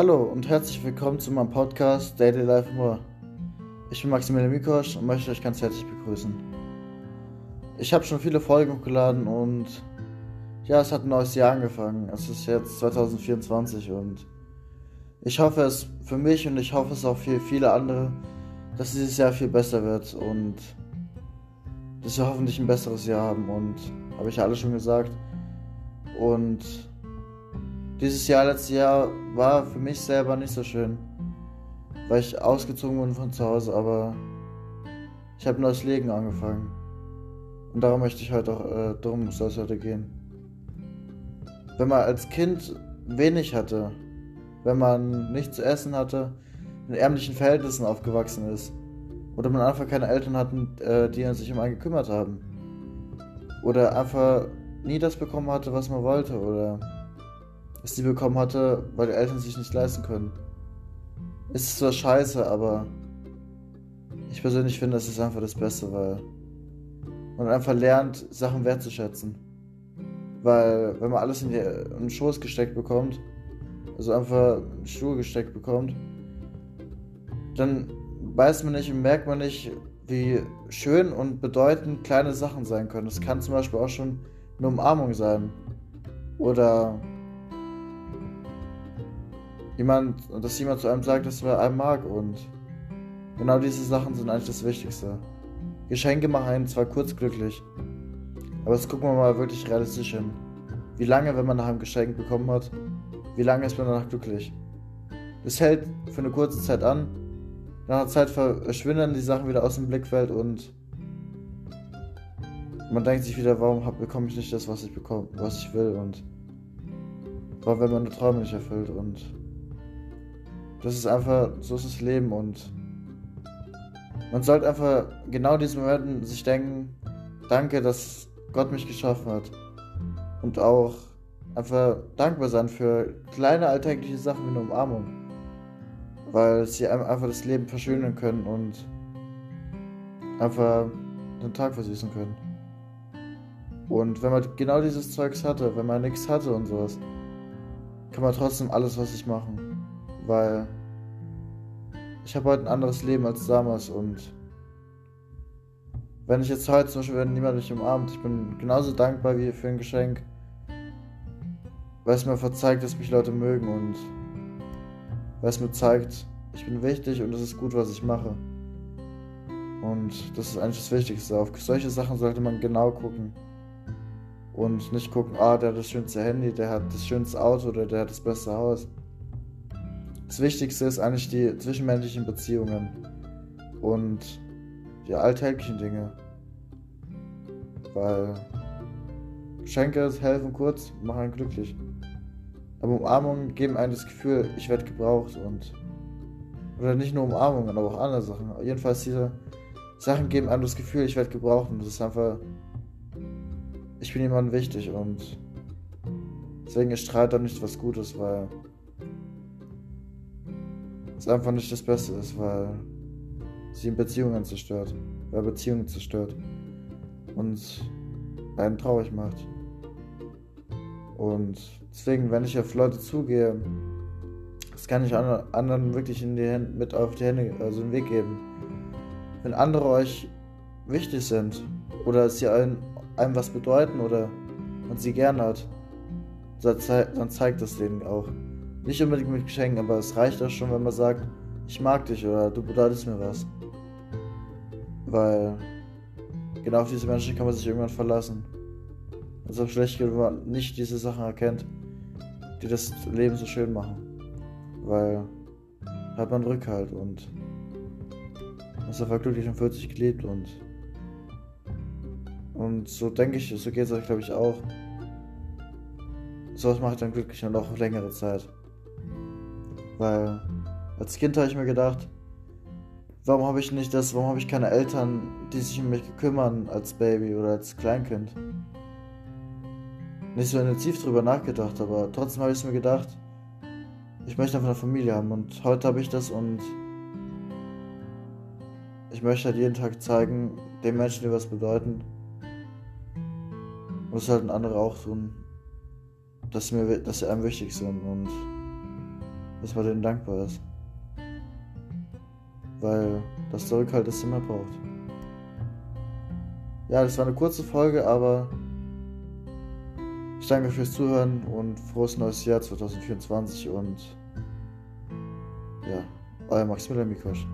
Hallo und herzlich willkommen zu meinem Podcast Daily Life More. Ich bin Maximilian Mikosch und möchte euch ganz herzlich begrüßen. Ich habe schon viele Folgen hochgeladen und ja, es hat ein neues Jahr angefangen. Es ist jetzt 2024 und ich hoffe es für mich und ich hoffe es auch für viele andere, dass dieses Jahr viel besser wird und dass wir hoffentlich ein besseres Jahr haben und habe ich ja alles schon gesagt. Und dieses Jahr, letztes Jahr war für mich selber nicht so schön, weil ich ausgezogen wurde von zu Hause, aber ich habe ein neues Leben angefangen. Und darum möchte ich heute auch, äh, darum soll es heute gehen. Wenn man als Kind wenig hatte, wenn man nichts zu essen hatte, in ärmlichen Verhältnissen aufgewachsen ist, oder man einfach keine Eltern hatten, äh, die sich um einen gekümmert haben, oder einfach nie das bekommen hatte, was man wollte, oder es nie bekommen hatte, weil die Eltern sich nicht leisten können. Ist zwar scheiße, aber ich persönlich finde, es ist einfach das Beste, weil man einfach lernt, Sachen wertzuschätzen. Weil, wenn man alles in, den Schoß gesteckt bekommt, also einfach in Schuhe gesteckt bekommt, dann weiß man nicht und merkt man nicht, wie schön und bedeutend kleine Sachen sein können. Es kann zum Beispiel auch schon eine Umarmung sein. Oder jemand, dass jemand zu einem sagt, dass er einen mag. Und genau diese Sachen sind eigentlich das Wichtigste. Geschenke machen einen zwar kurz glücklich, aber jetzt gucken wir mal wirklich realistisch hin. Wie lange, wenn man nach einem Geschenk bekommen hat, wie lange ist man danach glücklich? Das hält für eine kurze Zeit an. Nach einer Zeit verschwinden die Sachen wieder aus dem Blickfeld und man denkt sich wieder, warum bekomme ich nicht das, was ich bekomme, was ich will und warum werden meine Träume nicht erfüllt und das ist einfach, so ist das Leben und man sollte einfach genau in diesen Momenten sich denken, danke, dass Gott mich geschaffen hat. Und auch einfach dankbar sein für kleine alltägliche Sachen wie eine Umarmung. Weil sie einem einfach das Leben verschönern können und einfach den Tag versüßen können. Und wenn man genau dieses Zeugs hatte, wenn man nichts hatte und sowas, kann man trotzdem alles, was ich machen weil ich habe heute ein anderes Leben als damals und wenn ich jetzt heute zum Beispiel, wenn niemand mich umarmt, ich bin genauso dankbar wie für ein Geschenk, weil es mir verzeigt, dass mich Leute mögen und weil es mir zeigt, ich bin wichtig und es ist gut, was ich mache. Und das ist eigentlich das Wichtigste. Auf solche Sachen sollte man genau gucken. Und nicht gucken, ah, der hat das schönste Handy, der hat das schönste Auto oder der hat das beste Haus. Das Wichtigste ist eigentlich die zwischenmenschlichen Beziehungen und die alltäglichen Dinge. Weil Geschenke helfen kurz, machen einen glücklich. Aber Umarmungen geben einem das Gefühl, ich werde gebraucht und. Oder nicht nur Umarmungen, aber auch andere Sachen. Jedenfalls diese Sachen geben einem das Gefühl, ich werde gebraucht und das ist einfach. Ich bin jemandem wichtig und deswegen strahlt da nicht was Gutes, weil es einfach nicht das Beste ist, weil sie in Beziehungen zerstört, weil Beziehungen zerstört und einen traurig macht. Und deswegen, wenn ich auf Leute zugehe, das kann ich anderen wirklich in die Hände, mit auf die Hände, also den Weg geben. Wenn andere euch wichtig sind oder sie einem, einem was bedeuten oder man sie gern hat, dann zeigt das denen auch. Nicht unbedingt mit Geschenken, aber es reicht auch schon, wenn man sagt, ich mag dich oder du bedeutest mir was. Weil genau auf diese Menschen kann man sich irgendwann verlassen. Es ist auch schlecht, wenn man nicht diese Sachen erkennt, die das Leben so schön machen. Weil hat man Rückhalt und ist einfach glücklich und fühlt sich gelebt und und so denke ich, so geht es euch glaube ich auch. So was macht dann glücklich und auch längere Zeit. Weil als Kind habe ich mir gedacht, warum habe ich nicht das, warum habe ich keine Eltern, die sich um mich kümmern als Baby oder als Kleinkind? Nicht so intensiv drüber nachgedacht, aber trotzdem habe ich es mir gedacht, ich möchte einfach eine Familie haben und heute habe ich das und ich möchte halt jeden Tag zeigen, den Menschen, die was bedeuten, und das ein andere auch tun, dass sie, mir, dass sie einem wichtig sind und dass man denen dankbar ist. Weil das Zurückhalt es immer braucht. Ja, das war eine kurze Folge, aber ich danke fürs Zuhören und frohes neues Jahr 2024 und ja, euer Maximilian Mikosch.